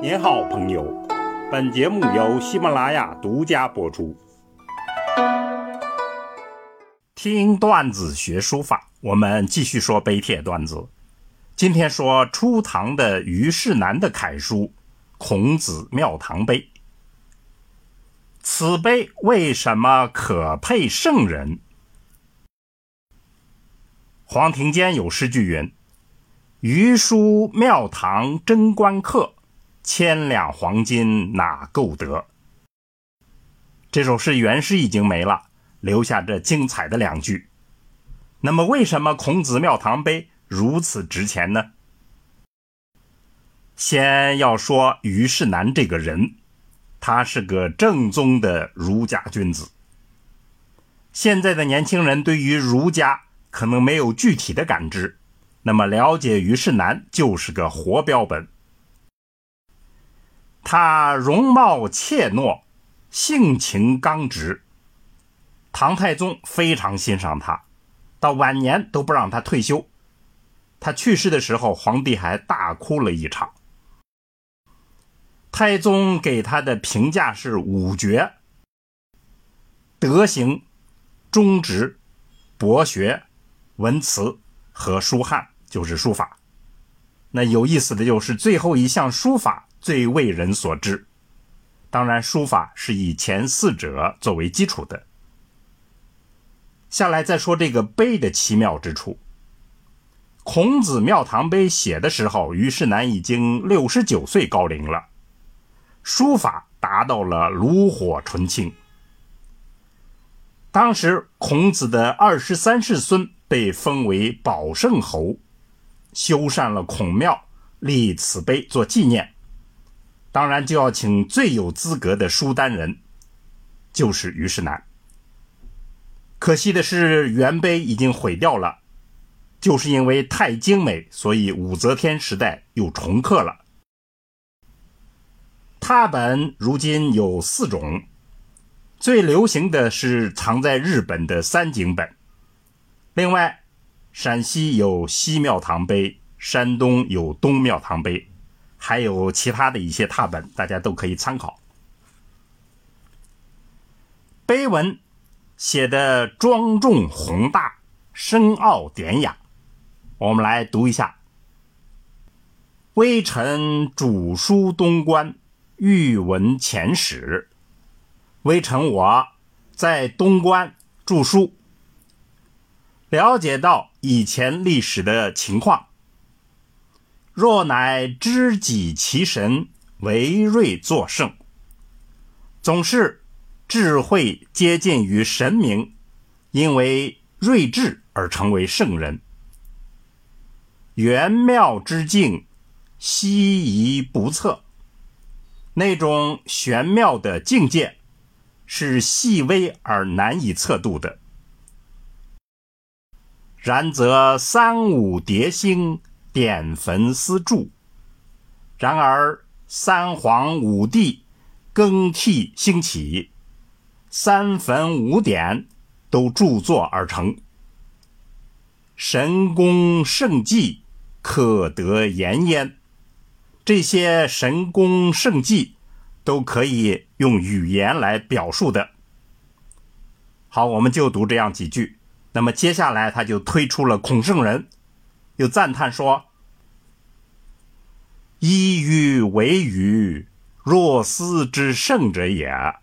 您好，朋友。本节目由喜马拉雅独家播出。听段子学书法，我们继续说碑帖段子。今天说初唐的虞世南的楷书《孔子庙堂碑》。此碑为什么可配圣人？黄庭坚有诗句云：“虞书庙堂贞观刻。”千两黄金哪够得？这首诗原诗已经没了，留下这精彩的两句。那么，为什么孔子庙堂碑如此值钱呢？先要说虞世南这个人，他是个正宗的儒家君子。现在的年轻人对于儒家可能没有具体的感知，那么了解虞世南就是个活标本。他容貌怯懦，性情刚直。唐太宗非常欣赏他，到晚年都不让他退休。他去世的时候，皇帝还大哭了一场。太宗给他的评价是五绝：德行、忠直、博学、文辞和书汉，就是书法。那有意思的就是最后一项书法。最为人所知，当然书法是以前四者作为基础的。下来再说这个碑的奇妙之处。孔子庙堂碑写的时候，虞世南已经六十九岁高龄了，书法达到了炉火纯青。当时孔子的二十三世孙被封为保圣侯，修缮了孔庙，立此碑做纪念。当然就要请最有资格的书丹人，就是虞世南。可惜的是，原碑已经毁掉了，就是因为太精美，所以武则天时代又重刻了。拓本如今有四种，最流行的是藏在日本的三井本。另外，陕西有西庙堂碑，山东有东庙堂碑。还有其他的一些拓本，大家都可以参考。碑文写的庄重宏大、深奥典雅，我们来读一下：“微臣主书东关，欲闻前史。微臣我在东关著书，了解到以前历史的情况。”若乃知己其神，为瑞作圣，总是智慧接近于神明，因为睿智而成为圣人。玄妙之境，稀疑不测。那种玄妙的境界，是细微而难以测度的。然则三五叠星。点坟思柱，然而三皇五帝更替兴起，三坟五典都著作而成，神功圣迹可得言焉。这些神功圣迹都可以用语言来表述的。好，我们就读这样几句。那么接下来他就推出了孔圣人，又赞叹说。一于为于若斯之圣者也，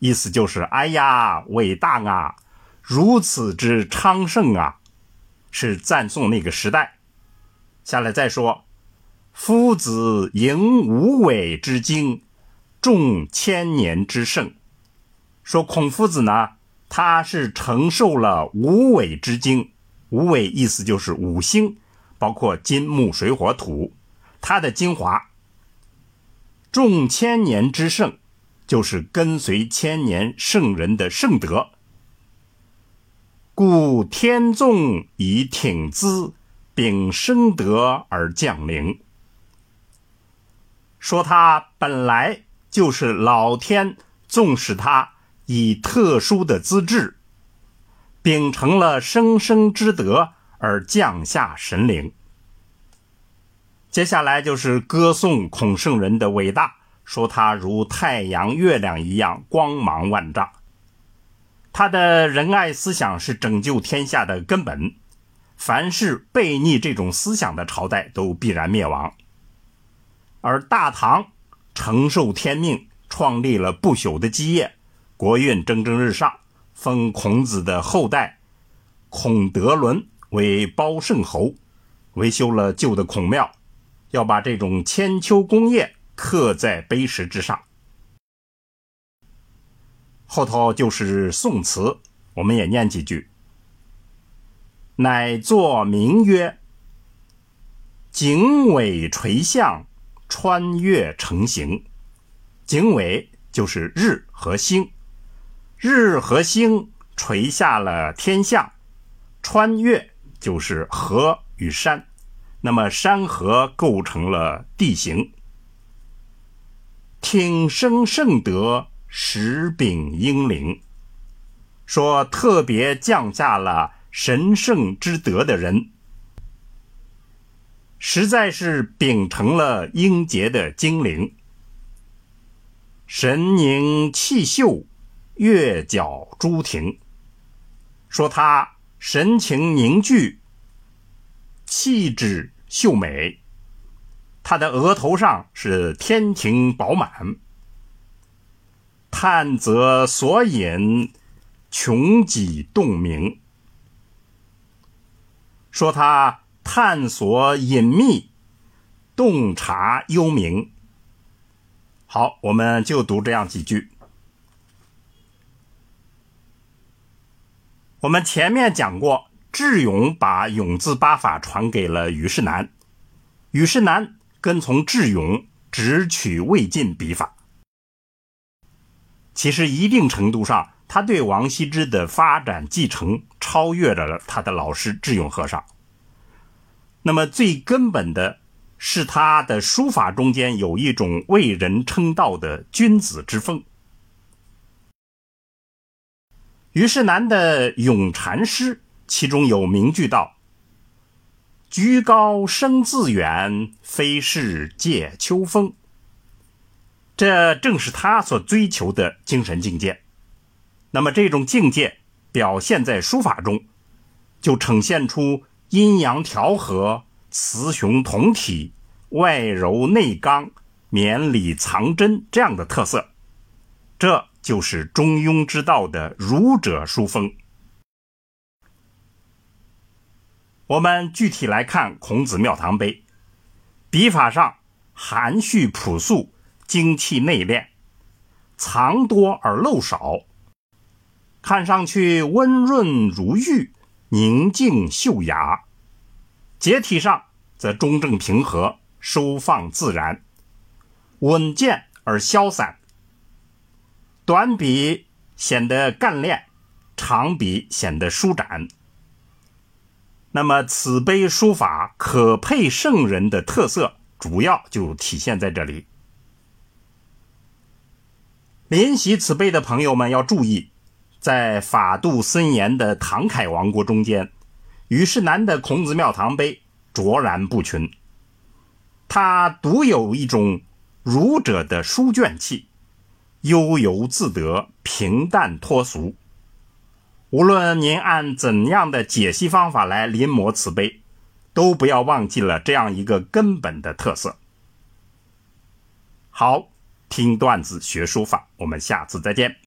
意思就是，哎呀，伟大啊，如此之昌盛啊，是赞颂那个时代。下来再说，夫子迎无为之精，重千年之盛。说孔夫子呢，他是承受了无为之精，无为意思就是五星，包括金木水火土。它的精华，众千年之圣，就是跟随千年圣人的圣德。故天纵以挺姿，秉生德而降灵。说他本来就是老天纵使他以特殊的资质，秉承了生生之德而降下神灵。接下来就是歌颂孔圣人的伟大，说他如太阳、月亮一样光芒万丈。他的仁爱思想是拯救天下的根本，凡是背逆这种思想的朝代都必然灭亡。而大唐承受天命，创立了不朽的基业，国运蒸蒸日上，封孔子的后代孔德伦为包圣侯，维修了旧的孔庙，要把这种千秋功业刻在碑石之上。后头就是宋词，我们也念几句。乃作名曰“景尾垂象，穿越成形”。景尾就是日和星，日和星垂下了天象，穿越就是河与山，那么山河构成了地形。听声圣德。石柄英灵说：“特别降下了神圣之德的人，实在是秉承了英杰的精灵。神凝气秀，月角朱庭。说他神情凝聚，气质秀美。他的额头上是天庭饱满。”探则所引，穷极洞明。说他探索隐秘，洞察幽冥。好，我们就读这样几句。我们前面讲过，智勇把永字八法传给了虞世南，虞世南跟从智勇，直取魏晋笔法。其实，一定程度上，他对王羲之的发展继承超越了他的老师智勇和尚。那么，最根本的是他的书法中间有一种为人称道的君子之风。虞世南的咏蝉诗，其中有名句道：“居高声自远，非是借秋风。”这正是他所追求的精神境界。那么，这种境界表现在书法中，就呈现出阴阳调和、雌雄同体、外柔内刚、绵里藏针这样的特色。这就是中庸之道的儒者书风。我们具体来看《孔子庙堂碑》，笔法上含蓄朴素。精气内敛，藏多而露少，看上去温润如玉，宁静秀雅；结体上则中正平和，收放自然，稳健而潇洒。短笔显得干练，长笔显得舒展。那么，此碑书法可配圣人的特色，主要就体现在这里。临习此碑的朋友们要注意，在法度森严的唐凯王国中间，虞世南的孔子庙堂碑卓然不群。他独有一种儒者的书卷气，悠游自得，平淡脱俗。无论您按怎样的解析方法来临摹慈悲，都不要忘记了这样一个根本的特色。好。听段子学书法，我们下次再见。